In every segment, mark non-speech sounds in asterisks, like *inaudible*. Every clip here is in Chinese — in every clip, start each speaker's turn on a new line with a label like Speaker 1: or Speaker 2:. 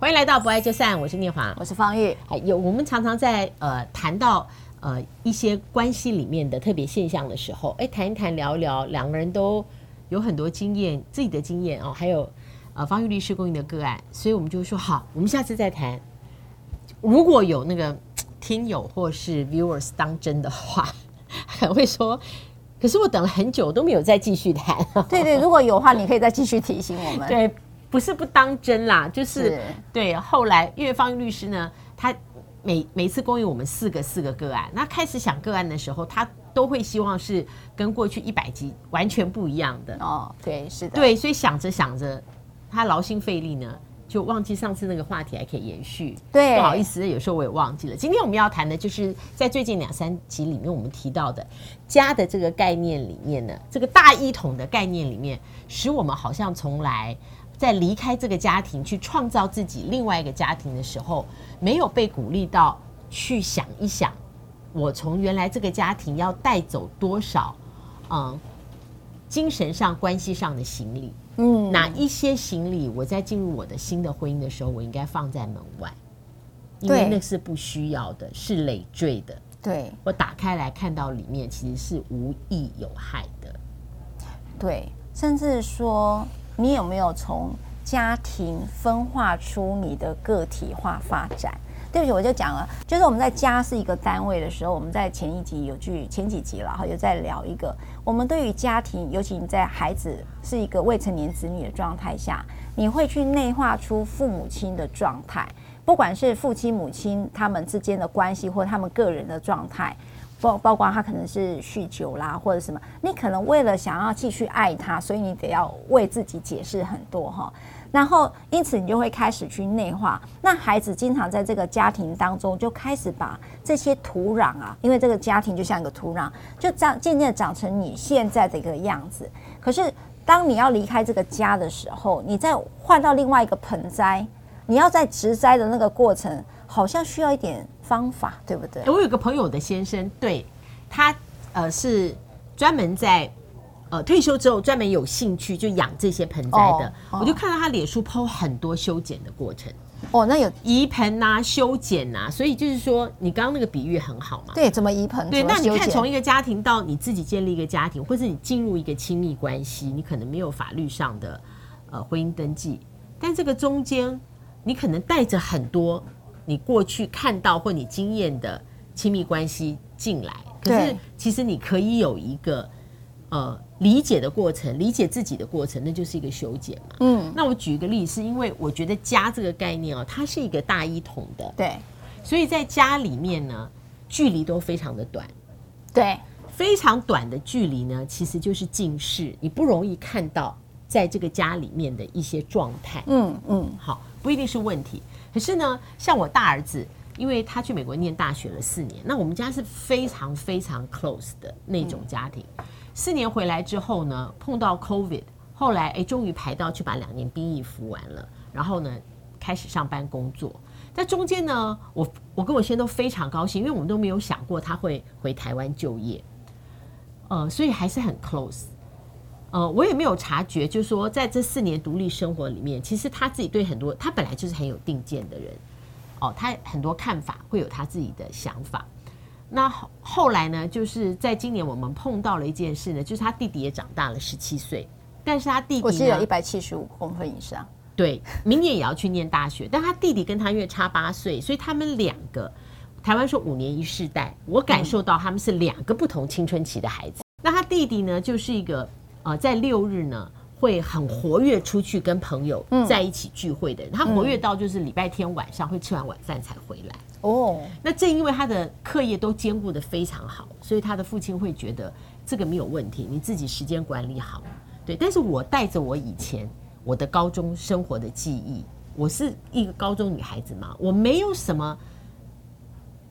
Speaker 1: 欢迎来到不爱就散，我是念华，
Speaker 2: 我是方玉。
Speaker 1: 还有我们常常在呃谈到呃一些关系里面的特别现象的时候，哎，谈一谈聊一聊，两个人都有很多经验，自己的经验哦，还有呃方玉律师供应的个案，所以我们就说好，我们下次再谈。如果有那个听友或是 viewers 当真的话，*laughs* 还会说。可是我等了很久都没有再继续谈。
Speaker 2: 对对，如果有的话，你可以再继续提醒我们。
Speaker 1: 对，不是不当真啦，就是，是对。后来，因为方玉律师呢，他每每次供应我们四个四个个案，那开始想个案的时候，他都会希望是跟过去一百集完全不一样的。
Speaker 2: 哦，对，是的。
Speaker 1: 对，所以想着想着，他劳心费力呢。就忘记上次那个话题还可以延续，
Speaker 2: 对，
Speaker 1: 不好意思，有时候我也忘记了。今天我们要谈的就是在最近两三集里面我们提到的家的这个概念里面呢，这个大一统的概念里面，使我们好像从来在离开这个家庭去创造自己另外一个家庭的时候，没有被鼓励到去想一想，我从原来这个家庭要带走多少，嗯，精神上、关系上的行李。嗯，哪一些行李我在进入我的新的婚姻的时候，我应该放在门外，因为那是不需要的，是累赘的。
Speaker 2: 对，
Speaker 1: 我打开来看到里面其实是无益有害的。
Speaker 2: 对，甚至说你有没有从家庭分化出你的个体化发展？对不起，我就讲了，就是我们在家是一个单位的时候，我们在前一集有句前几集了哈，有在聊一个，我们对于家庭，尤其你在孩子是一个未成年子女的状态下，你会去内化出父母亲的状态，不管是父亲母亲他们之间的关系，或他们个人的状态，包包括他可能是酗酒啦，或者什么，你可能为了想要继续爱他，所以你得要为自己解释很多哈。然后，因此你就会开始去内化。那孩子经常在这个家庭当中，就开始把这些土壤啊，因为这个家庭就像一个土壤，就长渐渐的长成你现在的一个样子。可是，当你要离开这个家的时候，你再换到另外一个盆栽，你要在植栽的那个过程，好像需要一点方法，对不对？
Speaker 1: 我有个朋友的先生，对他呃是专门在。呃，退休之后专门有兴趣就养这些盆栽的，我就看到他脸书 PO 很多修剪的过程。
Speaker 2: 哦，那有
Speaker 1: 移盆呐、修剪呐，所以就是说，你刚刚那个比喻很好嘛。
Speaker 2: 对，怎么移盆？
Speaker 1: 对，那你看从一个家庭到你自己建立一个家庭，或是你进入一个亲密关系，你可能没有法律上的呃婚姻登记，但这个中间你可能带着很多你过去看到或你经验的亲密关系进来，可是其实你可以有一个呃。理解的过程，理解自己的过程，那就是一个修剪嘛。嗯，那我举一个例子，是因为我觉得家这个概念哦，它是一个大一统的。
Speaker 2: 对，
Speaker 1: 所以在家里面呢，距离都非常的短。
Speaker 2: 对，
Speaker 1: 非常短的距离呢，其实就是近视，你不容易看到在这个家里面的一些状态。嗯嗯，好，不一定是问题。可是呢，像我大儿子，因为他去美国念大学了四年，那我们家是非常非常 close 的那种家庭。四年回来之后呢，碰到 COVID，后来哎，终于排到去把两年兵役服完了，然后呢，开始上班工作。在中间呢，我我跟我先生都非常高兴，因为我们都没有想过他会回台湾就业，呃，所以还是很 close。呃，我也没有察觉，就是说在这四年独立生活里面，其实他自己对很多，他本来就是很有定见的人，哦，他很多看法会有他自己的想法。那后来呢，就是在今年我们碰到了一件事呢，就是他弟弟也长大了十七岁，但是他弟弟
Speaker 2: 我是有一百七十五公分以上，
Speaker 1: 对，明年也要去念大学，但他弟弟跟他因为差八岁，所以他们两个，台湾说五年一世代，我感受到他们是两个不同青春期的孩子。那他弟弟呢，就是一个呃，在六日呢会很活跃出去跟朋友在一起聚会的人，他活跃到就是礼拜天晚上会吃完晚饭才回来。哦，oh. 那正因为他的课业都兼顾的非常好，所以他的父亲会觉得这个没有问题，你自己时间管理好，对。但是我带着我以前我的高中生活的记忆，我是一个高中女孩子嘛，我没有什么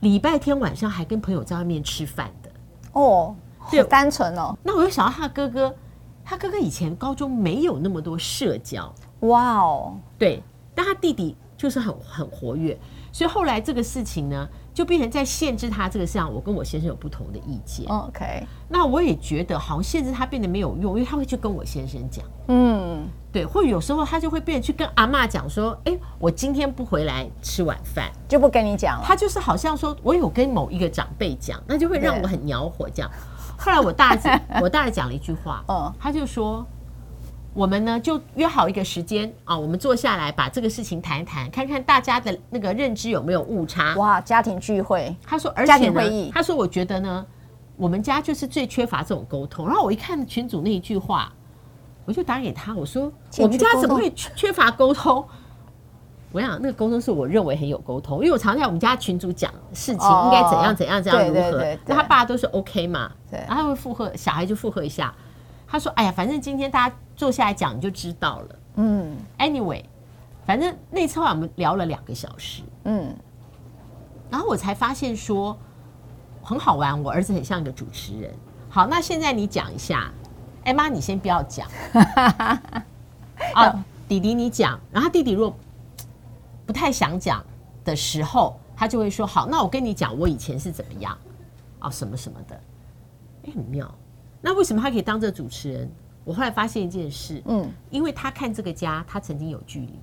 Speaker 1: 礼拜天晚上还跟朋友在外面吃饭的。哦，
Speaker 2: 对，单纯哦。
Speaker 1: 那我又想到他哥哥，他哥哥以前高中没有那么多社交。
Speaker 2: 哇哦，
Speaker 1: 对，但他弟弟。就是很很活跃。所以后来这个事情呢，就变成在限制他这个事上，我跟我先生有不同的意见。
Speaker 2: OK，
Speaker 1: 那我也觉得好像限制他变得没有用，因为他会去跟我先生讲。
Speaker 2: 嗯，
Speaker 1: 对，或者有时候他就会变去跟阿妈讲说：“哎，我今天不回来吃晚饭，
Speaker 2: 就不跟你讲了。”
Speaker 1: 他就是好像说我有跟某一个长辈讲，那就会让我很恼火。这样，后来我大姐，*laughs* 我大儿子讲了一句话，嗯，他就说。我们呢就约好一个时间啊，我们坐下来把这个事情谈一谈，看看大家的那个认知有没有误差。
Speaker 2: 哇，家庭聚会，
Speaker 1: 他说，而且呢，他说，我觉得呢，我们家就是最缺乏这种沟通。然后我一看群主那一句话，我就打给他，我说，我们家怎么会缺乏沟通？我想那个沟通是我认为很有沟通，因为我常在我们家群主讲事情应该怎样怎样怎样如何，那他爸都是 OK 嘛，对，然后他会附和，小孩就附和一下。他说：“哎呀，反正今天大家坐下来讲，你就知道了。”嗯，Anyway，反正那次话我们聊了两个小时。嗯，然后我才发现说很好玩，我儿子很像一个主持人。好，那现在你讲一下。哎妈，你先不要讲。*laughs* 啊，弟弟你讲。然后弟弟如果不太想讲的时候，他就会说：“好，那我跟你讲，我以前是怎么样啊，什么什么的。”哎，很妙。那为什么他可以当这个主持人？我后来发现一件事，嗯，因为他看这个家，他曾经有距离，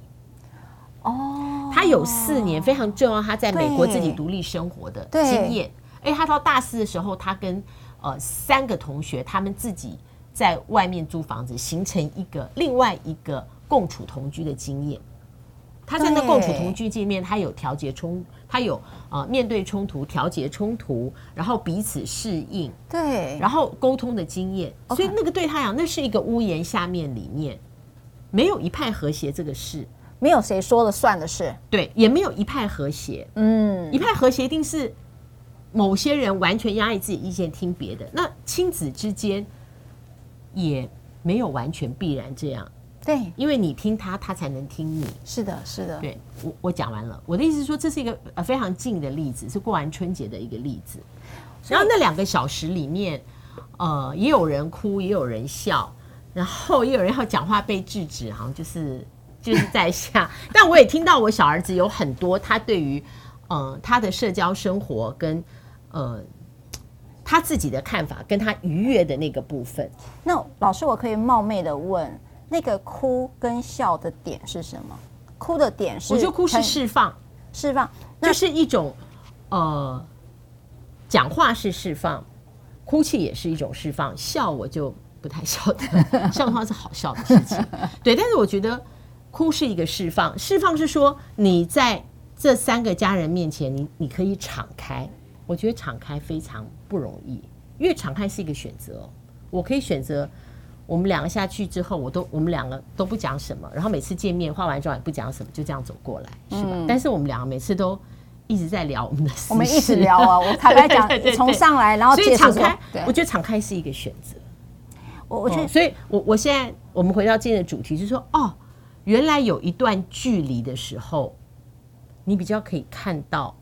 Speaker 1: 哦，他有四年非常重要，他在美国自己独立生活的经验。哎，他到大四的时候，他跟呃三个同学，他们自己在外面租房子，形成一个另外一个共处同居的经验。他在那共处同居界面，他有调节冲，他有呃面对冲突、调节冲突，然后彼此适应，
Speaker 2: 对，
Speaker 1: 然后沟通的经验。所以那个对他讲，那是一个屋檐下面里面没有一派和谐这个事，
Speaker 2: 没有谁说了算的事，
Speaker 1: 对，也没有一派和谐。嗯，一派和谐一定是某些人完全压抑自己意见听别的。那亲子之间也没有完全必然这样。
Speaker 2: 对，
Speaker 1: 因为你听他，他才能听你。
Speaker 2: 是的，是的。
Speaker 1: 对，我我讲完了。我的意思是说，这是一个呃非常近的例子，是过完春节的一个例子。然后那两个小时里面，呃，也有人哭，也有人笑，然后也有人要讲话被制止，好像就是就是在下。*laughs* 但我也听到我小儿子有很多他对于呃他的社交生活跟呃他自己的看法，跟他愉悦的那个部分。
Speaker 2: 那老师，我可以冒昧的问。那个哭跟笑的点是什么？哭的点是，
Speaker 1: 我觉得哭是释放，
Speaker 2: 释放，
Speaker 1: 那是一种呃，讲话是释放，哭泣也是一种释放，笑我就不太晓得，*laughs* 笑的话是好笑的事情，对。但是我觉得哭是一个释放，释放是说你在这三个家人面前，你你可以敞开，我觉得敞开非常不容易，因为敞开是一个选择，我可以选择。我们两个下去之后，我都我们两个都不讲什么，然后每次见面化完妆也不讲什么，就这样走过来，是吧？嗯、但是我们两个每次都一直在聊我们的 *laughs* 事，
Speaker 2: 我们一直聊啊。我 *laughs* 坦白讲，从上来然后
Speaker 1: 所以敞开，我觉得敞开是一个选择。
Speaker 2: 我我觉得、哦，
Speaker 1: 所以我我现在我们回到今天的主题，就是说，哦，原来有一段距离的时候，你比较可以看到，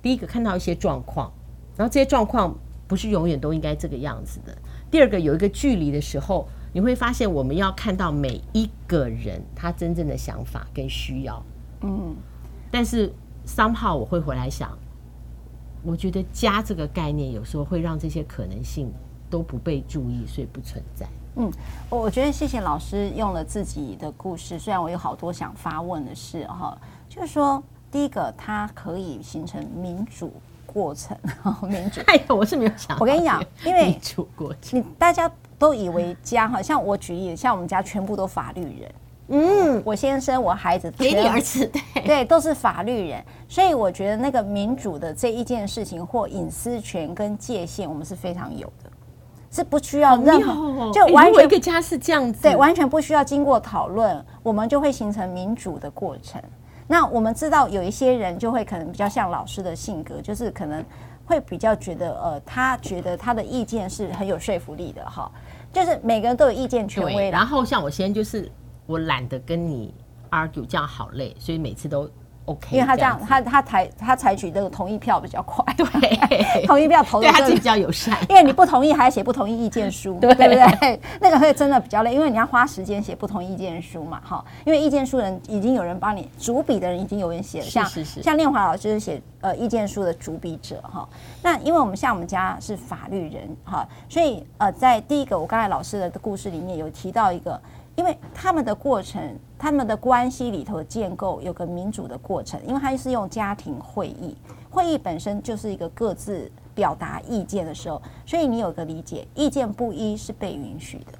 Speaker 1: 第一个看到一些状况，然后这些状况不是永远都应该这个样子的。第二个有一个距离的时候，你会发现我们要看到每一个人他真正的想法跟需要。嗯，但是 somehow 我会回来想，我觉得家这个概念有时候会让这些可能性都不被注意，所以不存在。
Speaker 2: 嗯，我觉得谢谢老师用了自己的故事，虽然我有好多想发问的事哈，就是说第一个它可以形成民主。过程，*laughs* 民主。哎呀，
Speaker 1: 我是没有想。
Speaker 2: 我跟你讲，因为 *laughs*
Speaker 1: 民主过程，
Speaker 2: 你大家都以为家哈，像我举例，像我们家全部都法律人。嗯，我先生，我孩子，
Speaker 1: 给你儿子，对 *laughs*
Speaker 2: 对，都是法律人。所以我觉得那个民主的这一件事情，或隐私权跟界限，我们是非常有的，是不需要任何，
Speaker 1: 就完全一个家是这样子，
Speaker 2: 对，完全不需要经过讨论，我们就会形成民主的过程。那我们知道有一些人就会可能比较像老师的性格，就是可能会比较觉得，呃，他觉得他的意见是很有说服力的哈，就是每个人都有意见权威。
Speaker 1: 然后像我先就是我懒得跟你 argue，这样好累，所以每次都 OK，
Speaker 2: 因为他这样，这样他他采他采取这个同意票比较快，
Speaker 1: 对，*laughs*
Speaker 2: 同意票投的
Speaker 1: 对他比较友善，
Speaker 2: 因为你不同意还要写不同意意见书，对，对不对？*laughs* 那个会真的比较累，因为你要花时间写不同意意见书嘛，哈，因为意见书人已经有人帮你主笔的人已经有人写了，像像念华老师是写呃意见书的主笔者哈。那因为我们像我们家是法律人哈，所以呃在第一个我刚才老师的故事里面有提到一个。因为他们的过程，他们的关系里头的建构有个民主的过程，因为他是用家庭会议，会议本身就是一个各自表达意见的时候，所以你有个理解，意见不一是被允许的，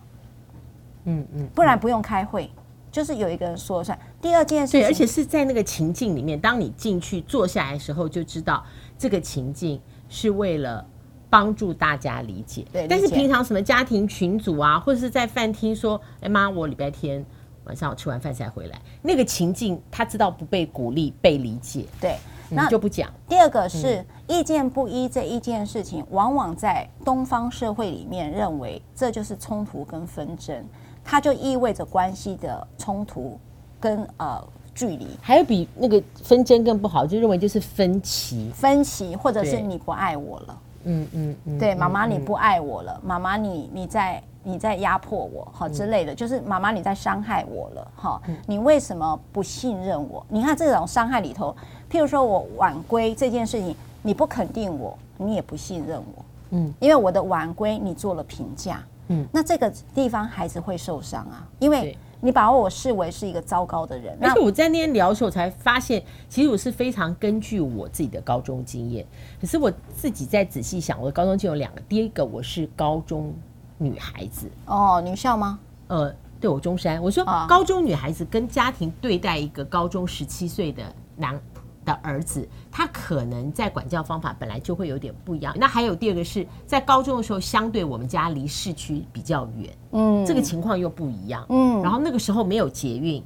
Speaker 2: 嗯嗯，不然不用开会，就是有一个人说了算。第二件事情，
Speaker 1: 对，而且是在那个情境里面，当你进去坐下来的时候，就知道这个情境是为了。帮助大家理解，对。但是平常什么家庭群组啊，或者是在饭厅说：“哎妈，我礼拜天晚上我吃完饭才回来。”那个情境，他知道不被鼓励、被理解，
Speaker 2: 对，
Speaker 1: 那就不讲。
Speaker 2: 第二个是意见不一这一件事情，往往在东方社会里面认为这就是冲突跟纷争，它就意味着关系的冲突跟呃距离。
Speaker 1: 还有比那个纷争更不好，就认为就是分歧，
Speaker 2: 分歧，或者是你不爱我了。嗯嗯嗯，对，妈妈你不爱我了，妈妈你你在你在压迫我好之类的，就是妈妈你在伤害我了哈，你为什么不信任我？你看这种伤害里头，譬如说我晚归这件事情，你不肯定我，你也不信任我，嗯，因为我的晚归你做了评价，嗯，那这个地方孩子会受伤啊，因为。你把我视为是一个糟糕的人，
Speaker 1: 而且我在那天聊的时候才发现，其实我是非常根据我自己的高中经验。可是我自己再仔细想，我的高中就有两个，第一个我是高中女孩子
Speaker 2: 哦，女校吗？
Speaker 1: 呃，对，我中山。我说高中女孩子跟家庭对待一个高中十七岁的男。的儿子，他可能在管教方法本来就会有点不一样。那还有第二个是在高中的时候，相对我们家离市区比较远，嗯，这个情况又不一样，嗯。然后那个时候没有捷运，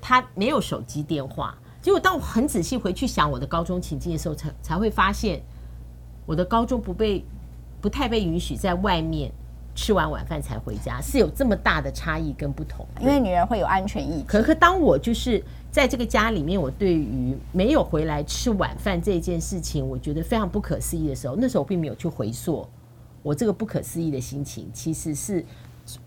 Speaker 1: 他没有手机电话。结果当我很仔细回去想我的高中情境的时候，才才会发现，我的高中不被不太被允许在外面吃完晚饭才回家，是有这么大的差异跟不同。
Speaker 2: 因为女人会有安全意识。
Speaker 1: 可可当我就是。在这个家里面，我对于没有回来吃晚饭这件事情，我觉得非常不可思议的时候，那时候我并没有去回溯我这个不可思议的心情。其实是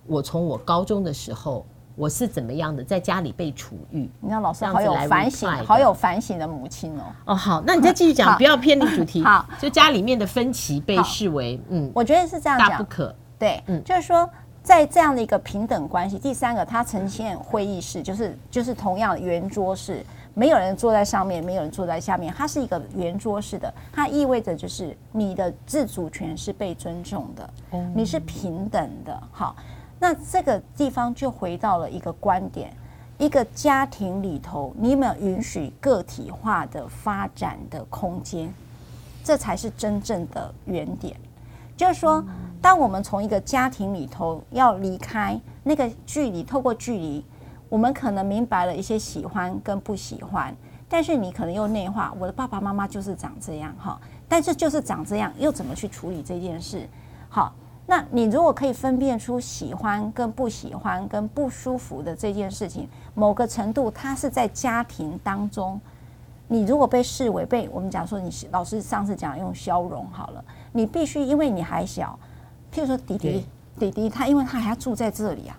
Speaker 1: 我从我高中的时候，我是怎么样的在家里被处遇。
Speaker 2: 你看老师好有反省，好有反省的母亲哦。
Speaker 1: 哦，好，那你再继续讲，不要偏离主题。好，就家里面的分歧被视为嗯，
Speaker 2: 我觉得是这样讲，
Speaker 1: 大不可。
Speaker 2: 对，嗯，就是说。在这样的一个平等关系，第三个，它呈现会议室，就是就是同样圆桌式，没有人坐在上面，没有人坐在下面，它是一个圆桌式的，它意味着就是你的自主权是被尊重的，你是平等的。好，那这个地方就回到了一个观点，一个家庭里头，你有没有允许个体化的发展的空间？这才是真正的原点。就是说，当我们从一个家庭里头要离开那个距离，透过距离，我们可能明白了一些喜欢跟不喜欢，但是你可能又内化，我的爸爸妈妈就是长这样哈，但是就是长这样，又怎么去处理这件事？好，那你如果可以分辨出喜欢跟不喜欢跟不舒服的这件事情，某个程度，它是在家庭当中，你如果被视为被我们讲说，你老师上次讲用消融好了。你必须，因为你还小，譬如说弟弟，弟弟他，因为他还要住在这里啊，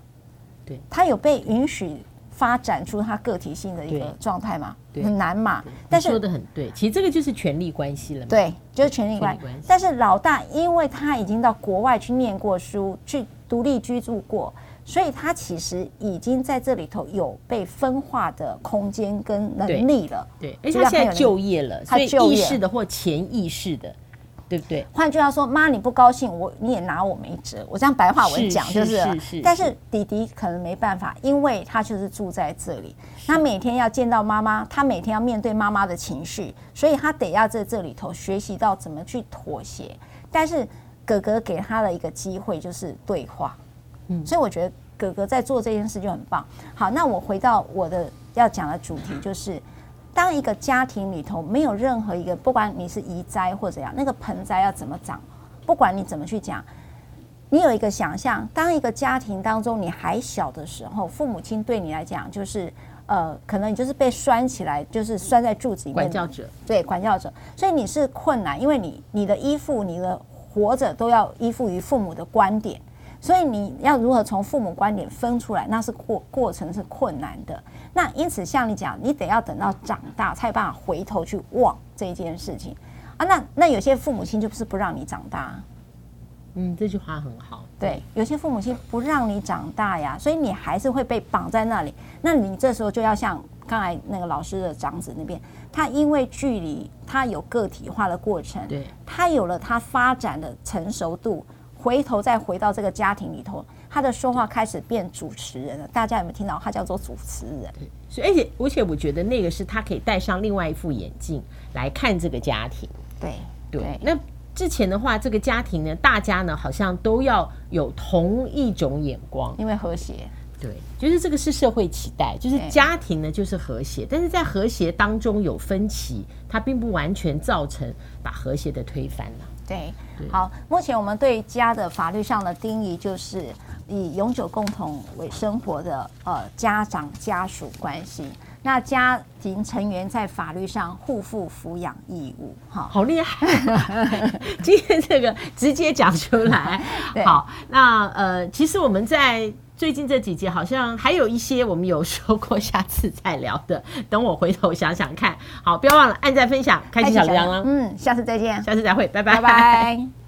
Speaker 2: 对，他有被允许发展出他个体性的一个状态嘛？很难嘛。但是
Speaker 1: 说的很对，其实这个就是权力关系了嘛。
Speaker 2: 对，就是权力关系。但是老大，因为他已经到国外去念过书，去独立居住过，所以他其实已经在这里头有被分化的空间跟能力了。
Speaker 1: 对，而且他现在就业了，所以意识的或潜意识的。对不对？
Speaker 2: 换句话说，妈你不高兴，我你也拿我没辙。我这样白话文讲就是，是，是，是，但是弟弟可能没办法，因为他就是住在这里，他每天要见到妈妈，他每天要面对妈妈的情绪，所以他得要在这里头学习到怎么去妥协。但是哥哥给他的一个机会就是对话，嗯，所以我觉得哥哥在做这件事就很棒。好，那我回到我的要讲的主题就是。当一个家庭里头没有任何一个，不管你是移栽或者怎样，那个盆栽要怎么长，不管你怎么去讲，你有一个想象。当一个家庭当中你还小的时候，父母亲对你来讲就是，呃，可能你就是被拴起来，就是拴在柱子里面。
Speaker 1: 管教者，
Speaker 2: 对，管教者，所以你是困难，因为你你的依附，你的活着都要依附于父母的观点，所以你要如何从父母观点分出来，那是过过程是困难的。那因此，像你讲，你得要等到长大才有办法回头去望这一件事情啊。那那有些父母亲就不是不让你长大。
Speaker 1: 嗯，这句话很好。
Speaker 2: 对，有些父母亲不让你长大呀，所以你还是会被绑在那里。那你这时候就要像刚才那个老师的长子那边，他因为距离，他有个体化的过程，
Speaker 1: 对，
Speaker 2: 他有了他发展的成熟度，回头再回到这个家庭里头，他的说话开始变主持人了。大家有没有听到？他叫做主持人。
Speaker 1: 对，所以而且而且我觉得那个是他可以戴上另外一副眼镜来看这个家庭。
Speaker 2: 对
Speaker 1: 对，对那。之前的话，这个家庭呢，大家呢好像都要有同一种眼光，
Speaker 2: 因为和谐。
Speaker 1: 对，就是这个是社会期待，就是家庭呢就是和谐，但是在和谐当中有分歧，它并不完全造成把和谐的推翻了。
Speaker 2: 对，好，目前我们对家的法律上的定义就是以永久共同为生活的呃家长家属关系。那家庭成员在法律上互负抚养义务，哈，
Speaker 1: 好厉害！*laughs* 今天这个直接讲出来，*laughs* 好。那呃，其实我们在最近这几集好像还有一些我们有说过，下次再聊的。等我回头想想看。好，不要忘了按赞、分享、开启小铃铛。
Speaker 2: 嗯，下次再见，
Speaker 1: 下次再会，拜拜。
Speaker 2: 拜拜。